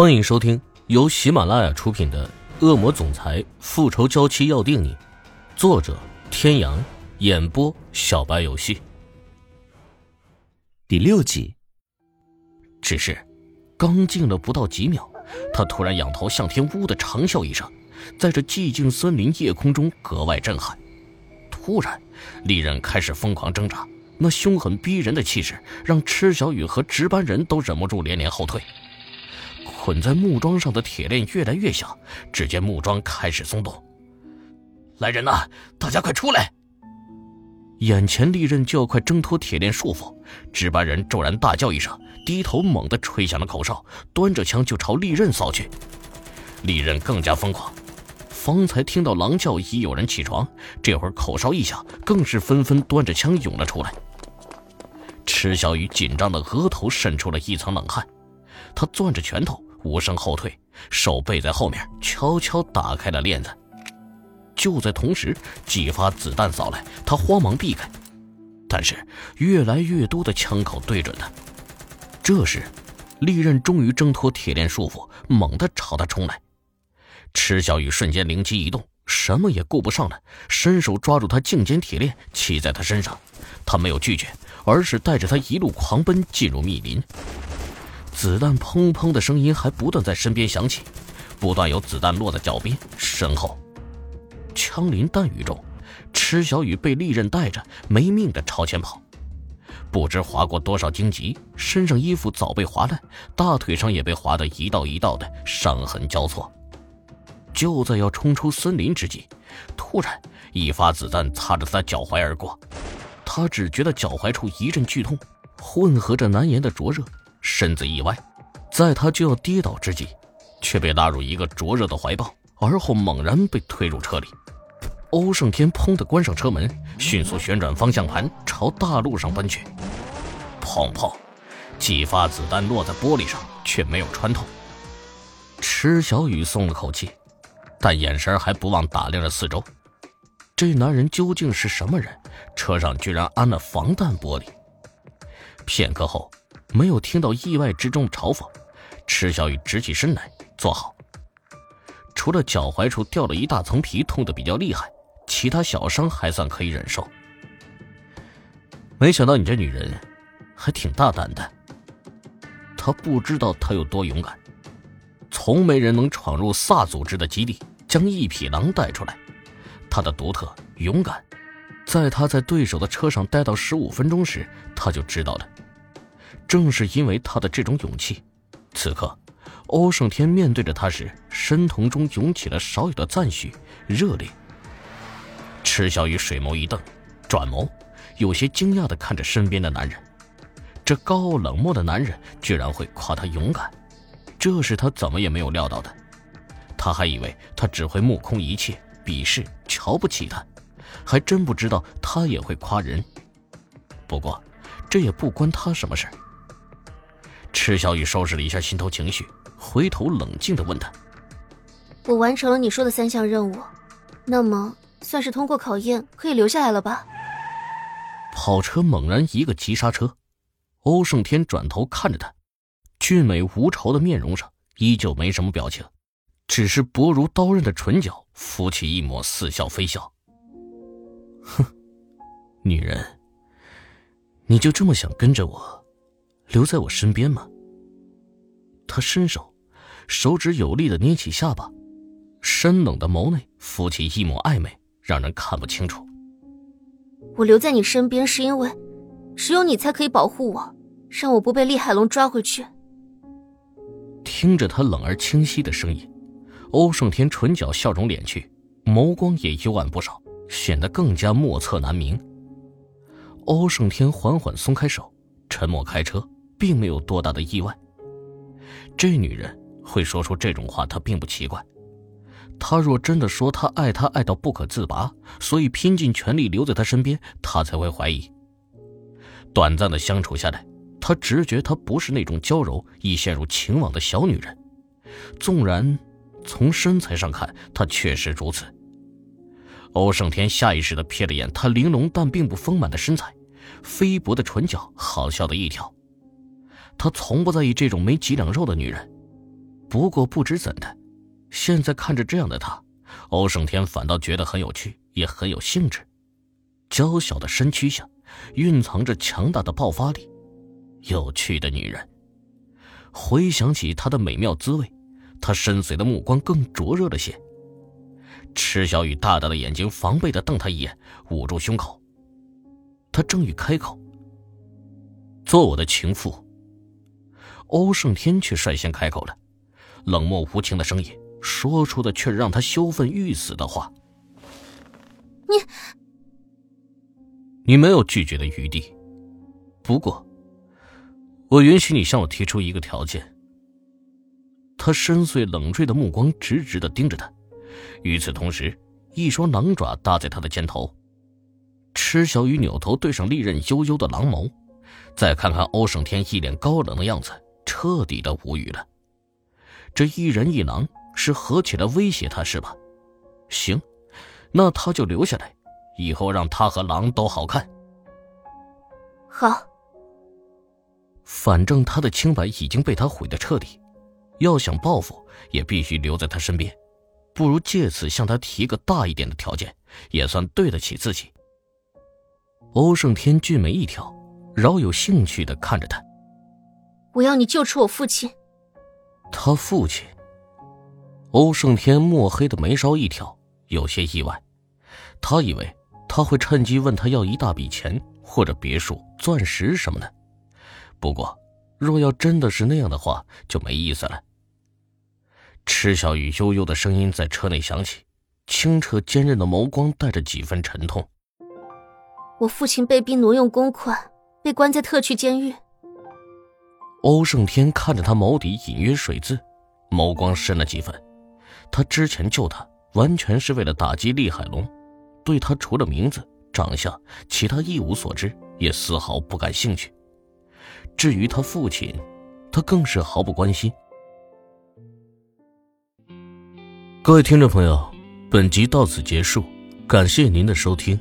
欢迎收听由喜马拉雅出品的《恶魔总裁复仇娇妻要定你》，作者：天阳，演播：小白游戏。第六集。只是刚静了不到几秒，他突然仰头向天，呜的长啸一声，在这寂静森林夜空中格外震撼。突然，利刃开始疯狂挣扎，那凶狠逼人的气势让池小雨和值班人都忍不住连连后退。捆在木桩上的铁链越来越响，只见木桩开始松动。来人呐！大家快出来！眼前利刃就要快挣脱铁链束缚，值班人骤然大叫一声，低头猛地吹响了口哨，端着枪就朝利刃扫去。利刃更加疯狂，方才听到狼叫已有人起床，这会儿口哨一响，更是纷纷端着枪涌了出来。池小雨紧张的额头渗出了一层冷汗，他攥着拳头。无声后退，手背在后面，悄悄打开了链子。就在同时，几发子弹扫来，他慌忙避开，但是越来越多的枪口对准他。这时，利刃终于挣脱铁链束缚，猛地朝他冲来。池小雨瞬间灵机一动，什么也顾不上了，伸手抓住他颈间铁链，骑在他身上。他没有拒绝，而是带着他一路狂奔进入密林。子弹砰砰的声音还不断在身边响起，不断有子弹落在脚边、身后。枪林弹雨中，池小雨被利刃带着，没命的朝前跑。不知划过多少荆棘，身上衣服早被划烂，大腿上也被划得一道一道的伤痕交错。就在要冲出森林之际，突然一发子弹擦着他脚踝而过，他只觉得脚踝处一阵剧痛，混合着难言的灼热。身子一歪，在他就要跌倒之际，却被拉入一个灼热的怀抱，而后猛然被推入车里。欧胜天砰的关上车门，迅速旋转方向盘，朝大路上奔去。砰砰，几发子弹落在玻璃上，却没有穿透。池小雨松了口气，但眼神还不忘打量着四周。这男人究竟是什么人？车上居然安了防弹玻璃。片刻后。没有听到意外之中的嘲讽，池小雨直起身来坐好。除了脚踝处掉了一大层皮，痛得比较厉害，其他小伤还算可以忍受。没想到你这女人还挺大胆的。他不知道她有多勇敢，从没人能闯入萨组织的基地，将一匹狼带出来。他的独特勇敢，在他在对手的车上待到十五分钟时，他就知道了。正是因为他的这种勇气，此刻，欧胜天面对着他时，身瞳中涌起了少有的赞许、热烈。池小雨水眸一瞪，转眸，有些惊讶的看着身边的男人。这高傲冷漠的男人居然会夸他勇敢，这是他怎么也没有料到的。他还以为他只会目空一切、鄙视、瞧不起他，还真不知道他也会夸人。不过，这也不关他什么事儿。池小雨收拾了一下心头情绪，回头冷静的问他：“我完成了你说的三项任务，那么算是通过考验，可以留下来了吧？”跑车猛然一个急刹车，欧胜天转头看着他，俊美无愁的面容上依旧没什么表情，只是薄如刀刃的唇角浮起一抹似笑非笑。哼，女人，你就这么想跟着我？留在我身边吗？他伸手，手指有力的捏起下巴，深冷的眸内浮起一抹暧昧，让人看不清楚。我留在你身边是因为，只有你才可以保护我，让我不被厉海龙抓回去。听着他冷而清晰的声音，欧胜天唇角笑容敛去，眸光也幽暗不少，显得更加莫测难明。欧胜天缓缓松开手，沉默开车。并没有多大的意外。这女人会说出这种话，她并不奇怪。他若真的说他爱她爱到不可自拔，所以拼尽全力留在他身边，他才会怀疑。短暂的相处下来，他直觉她不是那种娇柔易陷入情网的小女人。纵然从身材上看，她确实如此。欧胜天下意识的瞥了眼她玲珑但并不丰满的身材，菲薄的唇角，好笑的一条。他从不在意这种没几两肉的女人，不过不知怎的，现在看着这样的他，欧胜天反倒觉得很有趣，也很有兴致。娇小的身躯下，蕴藏着强大的爆发力。有趣的女人。回想起她的美妙滋味，他深邃的目光更灼热了些。池小雨大大的眼睛防备的瞪他一眼，捂住胸口。他正欲开口：“做我的情妇。”欧胜天却率先开口了，冷漠无情的声音说出的却是让他羞愤欲死的话：“你，你没有拒绝的余地。不过，我允许你向我提出一个条件。”他深邃冷锐的目光直直的盯着他。与此同时，一双狼爪搭在他的肩头，池小雨扭头对上利刃悠悠的狼眸，再看看欧胜天一脸高冷的样子，彻底的无语了。这一人一狼是合起来威胁他是吧？行，那他就留下来，以后让他和狼都好看。好，反正他的清白已经被他毁得彻底，要想报复，也必须留在他身边。不如借此向他提个大一点的条件，也算对得起自己。欧胜天俊眉一挑，饶有兴趣的看着他。我要你救出我父亲。他父亲。欧胜天墨黑的眉梢一挑，有些意外。他以为他会趁机问他要一大笔钱，或者别墅、钻石什么的。不过，若要真的是那样的话，就没意思了。池小雨悠悠的声音在车内响起，清澈坚韧的眸光带着几分沉痛。我父亲被逼挪用公款，被关在特区监狱。欧胜天看着他眸底隐约水渍，眸光深了几分。他之前救他，完全是为了打击厉海龙，对他除了名字、长相，其他一无所知，也丝毫不感兴趣。至于他父亲，他更是毫不关心。各位听众朋友，本集到此结束，感谢您的收听。